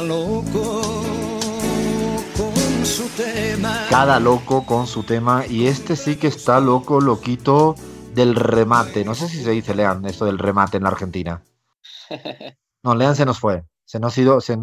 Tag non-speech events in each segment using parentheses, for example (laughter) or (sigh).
Cada loco con su tema. Cada loco con su tema. Y este sí que está loco, loquito del remate. No sé si se dice, Lean, esto del remate en la Argentina. (laughs) No, Lean se nos fue. Se nos ha ido, se,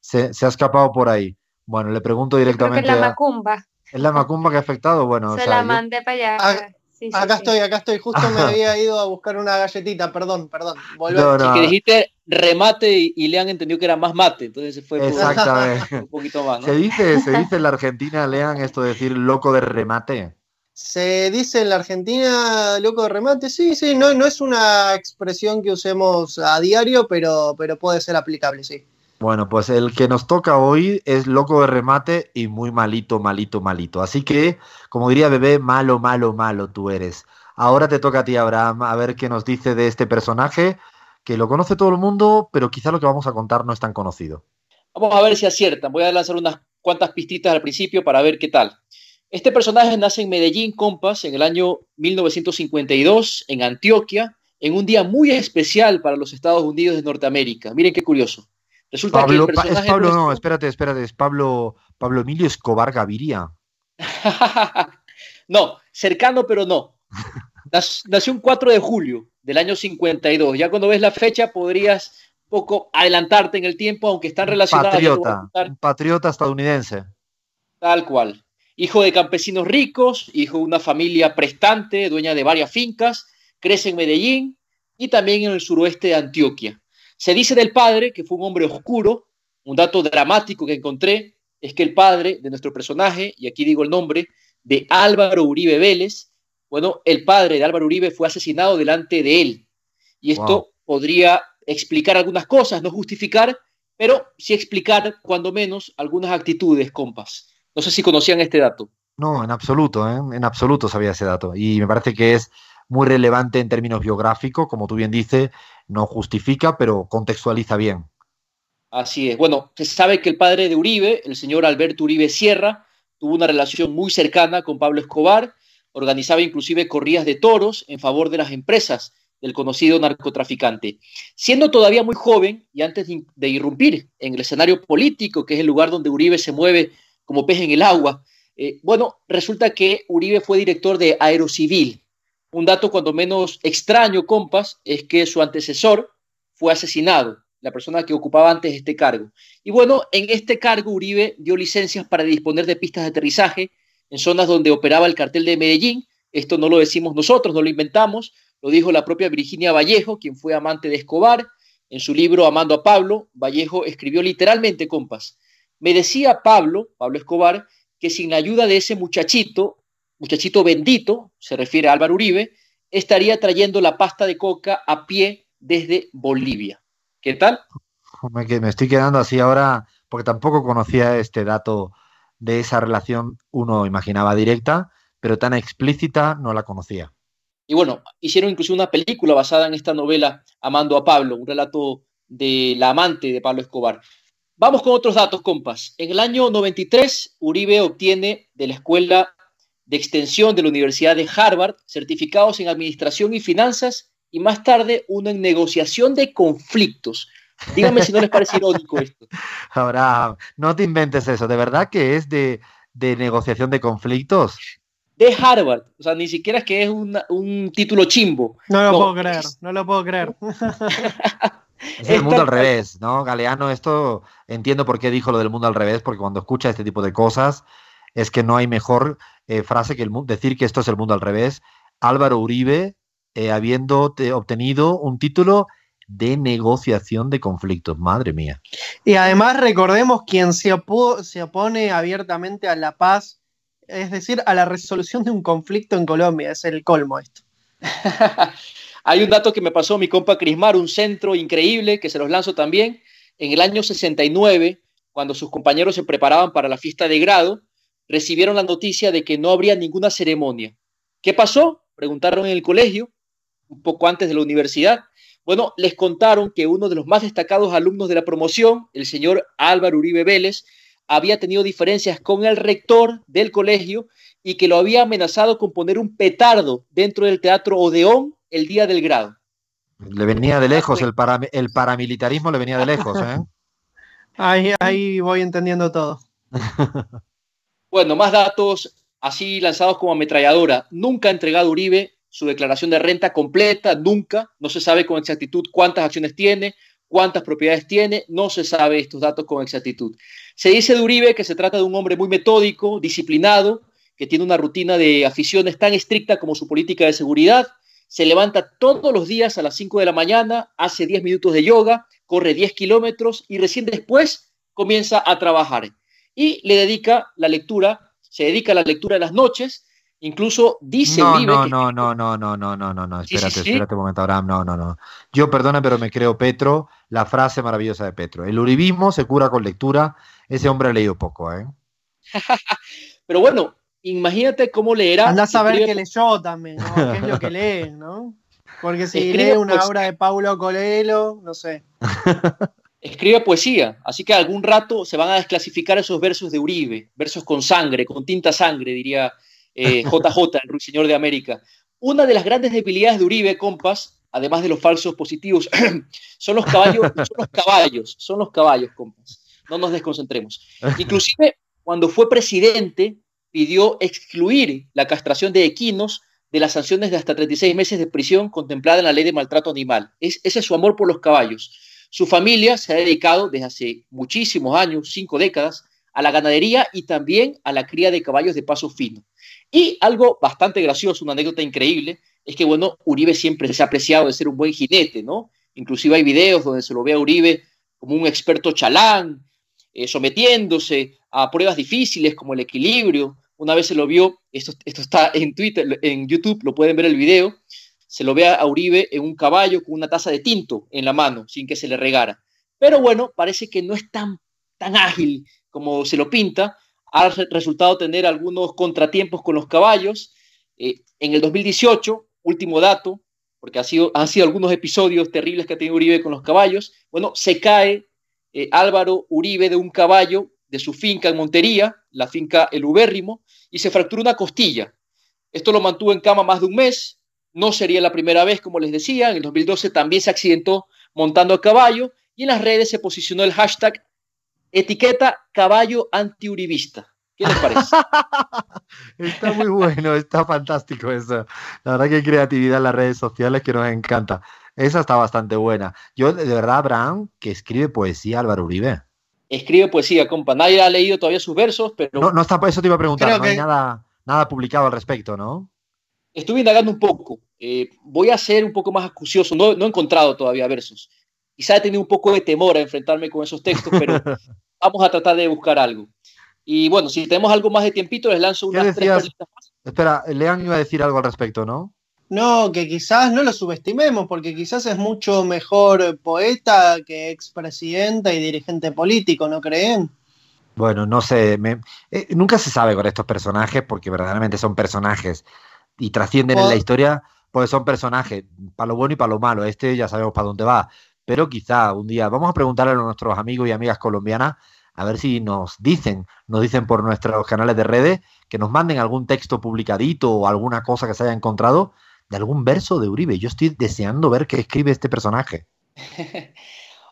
se, se ha escapado por ahí. Bueno, le pregunto directamente. Creo que es la a- macumba. ¿Es la macumba que ha afectado? Bueno, o Se sea, la yo- mandé para allá. Sí, Acá sí. estoy, acá estoy. Justo me (laughs) había ido a buscar una galletita, perdón, perdón. No, no. Que dijiste remate y, y le han entendido que era más mate, entonces se fue por- Exactamente. (laughs) un poquito más. ¿no? Se dice, se dice en la Argentina, Lean, esto de decir loco de remate. Se dice en la Argentina loco de remate, sí, sí, no, no es una expresión que usemos a diario, pero, pero puede ser aplicable, sí. Bueno, pues el que nos toca hoy es loco de remate y muy malito, malito, malito. Así que, como diría bebé, malo, malo, malo tú eres. Ahora te toca a ti, Abraham, a ver qué nos dice de este personaje, que lo conoce todo el mundo, pero quizá lo que vamos a contar no es tan conocido. Vamos a ver si aciertan. Voy a lanzar unas cuantas pistitas al principio para ver qué tal. Este personaje nace en Medellín, compas, en el año 1952, en Antioquia, en un día muy especial para los Estados Unidos de Norteamérica. Miren qué curioso. Resulta Pablo, que el Pa- es personaje Pablo, no, espérate, espérate, es Pablo, Pablo Emilio Escobar Gaviria. (laughs) no, cercano, pero no. Nac- Nació un 4 de julio del año 52. Ya cuando ves la fecha podrías un poco adelantarte en el tiempo, aunque están relacionadas. Patriota, un patriota estadounidense. Tal cual. Hijo de campesinos ricos, hijo de una familia prestante, dueña de varias fincas, crece en Medellín y también en el suroeste de Antioquia. Se dice del padre que fue un hombre oscuro. Un dato dramático que encontré es que el padre de nuestro personaje, y aquí digo el nombre, de Álvaro Uribe Vélez, bueno, el padre de Álvaro Uribe fue asesinado delante de él. Y esto Wow. podría explicar algunas cosas, no justificar, pero sí explicar, cuando menos, algunas actitudes, compas. No sé si conocían este dato. No, en absoluto, ¿eh? en absoluto sabía ese dato. Y me parece que es muy relevante en términos biográficos, como tú bien dices, no justifica, pero contextualiza bien. Así es. Bueno, se sabe que el padre de Uribe, el señor Alberto Uribe Sierra, tuvo una relación muy cercana con Pablo Escobar, organizaba inclusive corridas de toros en favor de las empresas del conocido narcotraficante. Siendo todavía muy joven y antes de, irrumpir en el escenario político, que es el lugar donde Uribe se mueve como pez en el agua, eh, bueno, resulta que Uribe fue director de Aerocivil. Un dato cuando menos extraño, compas, es que su antecesor fue asesinado, la persona que ocupaba antes este cargo. Y bueno, en este cargo Uribe dio licencias para disponer de pistas de aterrizaje en zonas donde operaba el cartel de Medellín. Esto no lo decimos nosotros, no lo inventamos, lo dijo la propia Virginia Vallejo, quien fue amante de Escobar. En su libro Amando a Pablo, Vallejo escribió literalmente, compas, me decía Pablo, Pablo Escobar, que sin la ayuda de ese muchachito, muchachito bendito, se refiere a Álvaro Uribe, estaría trayendo la pasta de coca a pie desde Bolivia. ¿Qué tal? Me, me estoy quedando así ahora, porque tampoco conocía este dato de esa relación, uno imaginaba directa, pero tan explícita no la conocía. Y bueno, hicieron incluso una película basada en esta novela Amando a Pablo, un relato de la amante de Pablo Escobar. Vamos con otros datos, compas. En el año 93, Uribe obtiene de la Escuela de Extensión de la Universidad de Harvard certificados en Administración y Finanzas y más tarde uno en Negociación de Conflictos. Díganme si no les parece irónico esto. (laughs) Ahora, no te inventes eso, ¿de verdad que es de, de negociación de conflictos? De Harvard. O sea, ni siquiera es que es una- un título chimbo. No lo No, puedo creer, es- no lo puedo creer. (laughs) Es el mundo al revés, ¿no? Galeano, esto entiendo por qué dijo lo del mundo al revés, porque cuando escucha este tipo de cosas es que no hay mejor eh, frase que el, mu- decir que esto es el mundo al revés. Álvaro Uribe, eh, habiendo te- obtenido un título de negociación de conflictos, madre mía. Y además recordemos quien se, opo- se opone abiertamente a la paz, es decir, a la resolución de un conflicto en Colombia, es el colmo esto. (laughs) Hay un dato que me pasó mi compa Crismar, un centro increíble que se los lanzo también. En el año 69, cuando sus compañeros se preparaban para la fiesta de grado, recibieron la noticia de que no habría ninguna ceremonia. ¿Qué pasó? Preguntaron en el colegio, un poco antes de la universidad. Bueno, les contaron que uno de los más destacados alumnos de la promoción, el señor Álvaro Uribe Vélez, había tenido diferencias con el rector del colegio y que lo había amenazado con poner un petardo dentro del teatro Odeón el día del grado. Le venía de lejos, el, para- el paramilitarismo le venía de lejos, ¿eh? (laughs) Ahí, ahí voy entendiendo todo. (laughs) bueno, más datos así lanzados como ametralladora. Nunca ha entregado Uribe su declaración de renta completa, nunca. No se sabe con exactitud cuántas acciones tiene, cuántas propiedades tiene, no se sabe estos datos con exactitud. Se dice de Uribe que se trata de un hombre muy metódico, disciplinado, que tiene una rutina de aficiones tan estricta como su política de seguridad. Se levanta todos los días a las 5 de la mañana, hace 10 minutos de yoga, corre 10 kilómetros y recién después comienza a trabajar. Y le dedica la lectura, se dedica a la lectura de las noches Incluso dice no, no, que... no, no, no, no, no, no, no, no, Sí, espérate, sí, sí. espérate un momento, Abraham, no, no, no. Yo, perdona, pero me creo Petro, la frase maravillosa de Petro. El uribismo se cura con lectura. Ese hombre ha leído poco, ¿eh? (laughs) Pero bueno, imagínate cómo leerá. Anda a saber escribe- que leyó también, ¿no? ¿Qué es lo que (laughs) lee, no? Porque si Escribe lee una poesía. obra de Paulo Coelho, no sé. (laughs) escribe poesía, así que algún rato se van a desclasificar esos versos de Uribe, versos con sangre, con tinta sangre, diría eh, (laughs) JJ, el ruiseñor de América. Una de las grandes debilidades de Uribe, compas, además de los falsos positivos, (clears throat) son los caballos, son los caballos, son los caballos, compas. No nos desconcentremos. Inclusive, cuando fue presidente, pidió excluir la castración de equinos de las sanciones de hasta 36 meses de prisión contemplada en la ley de maltrato animal. Es, ese es su amor por los caballos. Su familia se ha dedicado desde hace muchísimos años, cinco décadas, a la ganadería y también a la cría de caballos de paso fino. Y algo bastante gracioso, una anécdota increíble, es que, bueno, Uribe siempre se ha apreciado de ser un buen jinete, ¿no? Inclusive hay videos donde se lo ve a Uribe como un experto chalán, eh, sometiéndose a pruebas difíciles como el equilibrio. Una vez se lo vio, esto, esto está en Twitter, en YouTube, lo pueden ver el video, se lo ve a Uribe en un caballo con una taza de tinto en la mano, sin que se le regara. Pero bueno, parece que no es tan, tan ágil como se lo pinta. Ha re- resultado tener algunos contratiempos con los caballos. Eh, en el 2018, último dato, porque ha sido, han sido algunos episodios terribles que ha tenido Uribe con los caballos, bueno, se cae eh, Álvaro Uribe de un caballo de su finca en Montería, la finca El Ubérrimo, y se fracturó una costilla. Esto lo mantuvo en cama más de un mes. No sería la primera vez, como les decía. En el 2012 también se accidentó montando a caballo y en las redes se posicionó el hashtag etiqueta caballo antiuribista. ¿Qué les parece? (laughs) Está muy bueno, está fantástico eso. La verdad que hay creatividad en las redes sociales que nos encanta. Esa está bastante buena. Yo, de verdad, Abraham, que escribe poesía Álvaro Uribe. Escribe poesía, compa. Nadie ha leído todavía sus versos, pero No, no está, eso te iba a preguntar, Creo no hay nada, nada publicado al respecto, ¿no? Estuve indagando un poco. Eh, voy a ser un poco más acucioso. No, no he encontrado todavía versos. Quizá he tenido un poco de temor a enfrentarme con esos textos, pero (laughs) vamos a tratar de buscar algo. Y bueno, si tenemos algo más de tiempito, les lanzo ¿Qué unas tres decías? perlitas más. Espera, Lean iba a decir algo al respecto, ¿no? No, que quizás no lo subestimemos, porque quizás es mucho mejor poeta que expresidente y dirigente político, ¿no creen? Bueno, no sé, me- eh, nunca se sabe con estos personajes porque verdaderamente son personajes y trascienden en la historia, pues son personajes, para lo bueno y para lo malo. Este ya sabemos para dónde va, pero quizá un día vamos a preguntarle a nuestros amigos y amigas colombianas a ver si nos dicen, nos dicen por nuestros canales de redes, que nos manden algún texto publicadito o alguna cosa que se haya encontrado de algún verso de Uribe. Yo estoy deseando ver qué escribe este personaje. (laughs)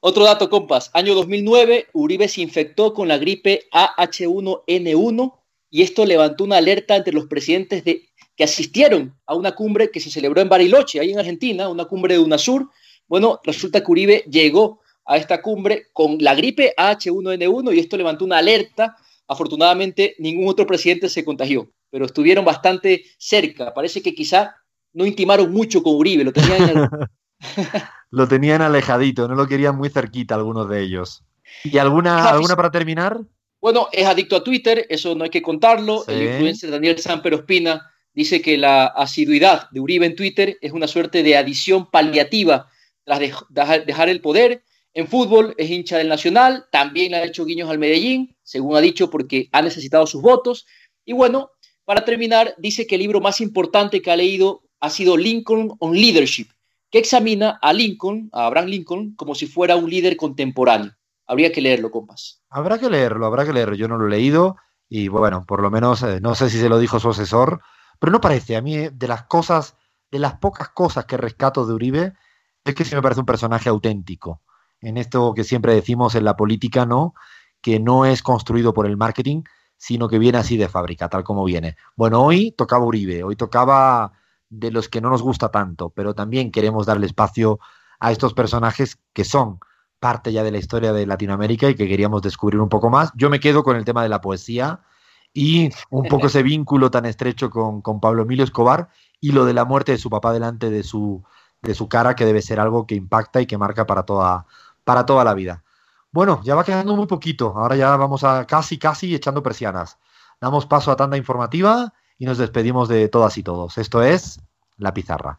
Otro dato, compas. Año 2009, Uribe se infectó con la gripe AH1N1 y esto levantó una alerta entre los presidentes de, que asistieron a una cumbre que se celebró en Bariloche, ahí en Argentina, una cumbre de UNASUR. Bueno, resulta que Uribe llegó a esta cumbre con la gripe AH1N1 y esto levantó una alerta. Afortunadamente, ningún otro presidente se contagió, pero estuvieron bastante cerca. Parece que quizá no intimaron mucho con Uribe, lo tenían (laughs) (laughs) Lo tenían alejadito, no lo querían muy cerquita algunos de ellos. ¿Y alguna, alguna para terminar? Bueno, es adicto a Twitter, eso no hay que contarlo. Sí. El influencer Daniel Samper Ospina dice que la asiduidad de Uribe en Twitter es una suerte de adición paliativa tras dej- dejar, el poder. En fútbol es hincha del Nacional, también ha hecho guiños al Medellín, según ha dicho, porque ha necesitado sus votos. Y bueno, para terminar, dice que el libro más importante que ha leído ha sido Lincoln on Leadership, que examina a Lincoln, a Abraham Lincoln, como si fuera un líder contemporáneo. Habría que leerlo, compas. Habrá que leerlo, habrá que leerlo. Yo no lo he leído y bueno, por lo menos eh, no sé si se lo dijo su asesor, pero no parece. A mí, eh, de las cosas, de las pocas cosas que rescato de Uribe, es que sí me parece un personaje auténtico. en esto que siempre decimos en la política, ¿no? Que no es construido por el marketing, sino que viene así de fábrica, tal como viene. Bueno, hoy tocaba Uribe, hoy tocaba de los que no nos gusta tanto, pero también queremos darle espacio a estos personajes que son parte ya de la historia de Latinoamérica y que queríamos descubrir un poco más. Yo me quedo con el tema de la poesía y un poco (laughs) ese vínculo tan estrecho con, con Pablo Emilio Escobar y lo de la muerte de su papá delante de su, de su cara, que debe ser algo que impacta y que marca para toda, para toda la vida. Bueno, ya va quedando muy poquito. Ahora ya vamos a casi, casi echando persianas. Damos paso a tanda informativa y nos despedimos de todas y todos. Esto es La Pizarra.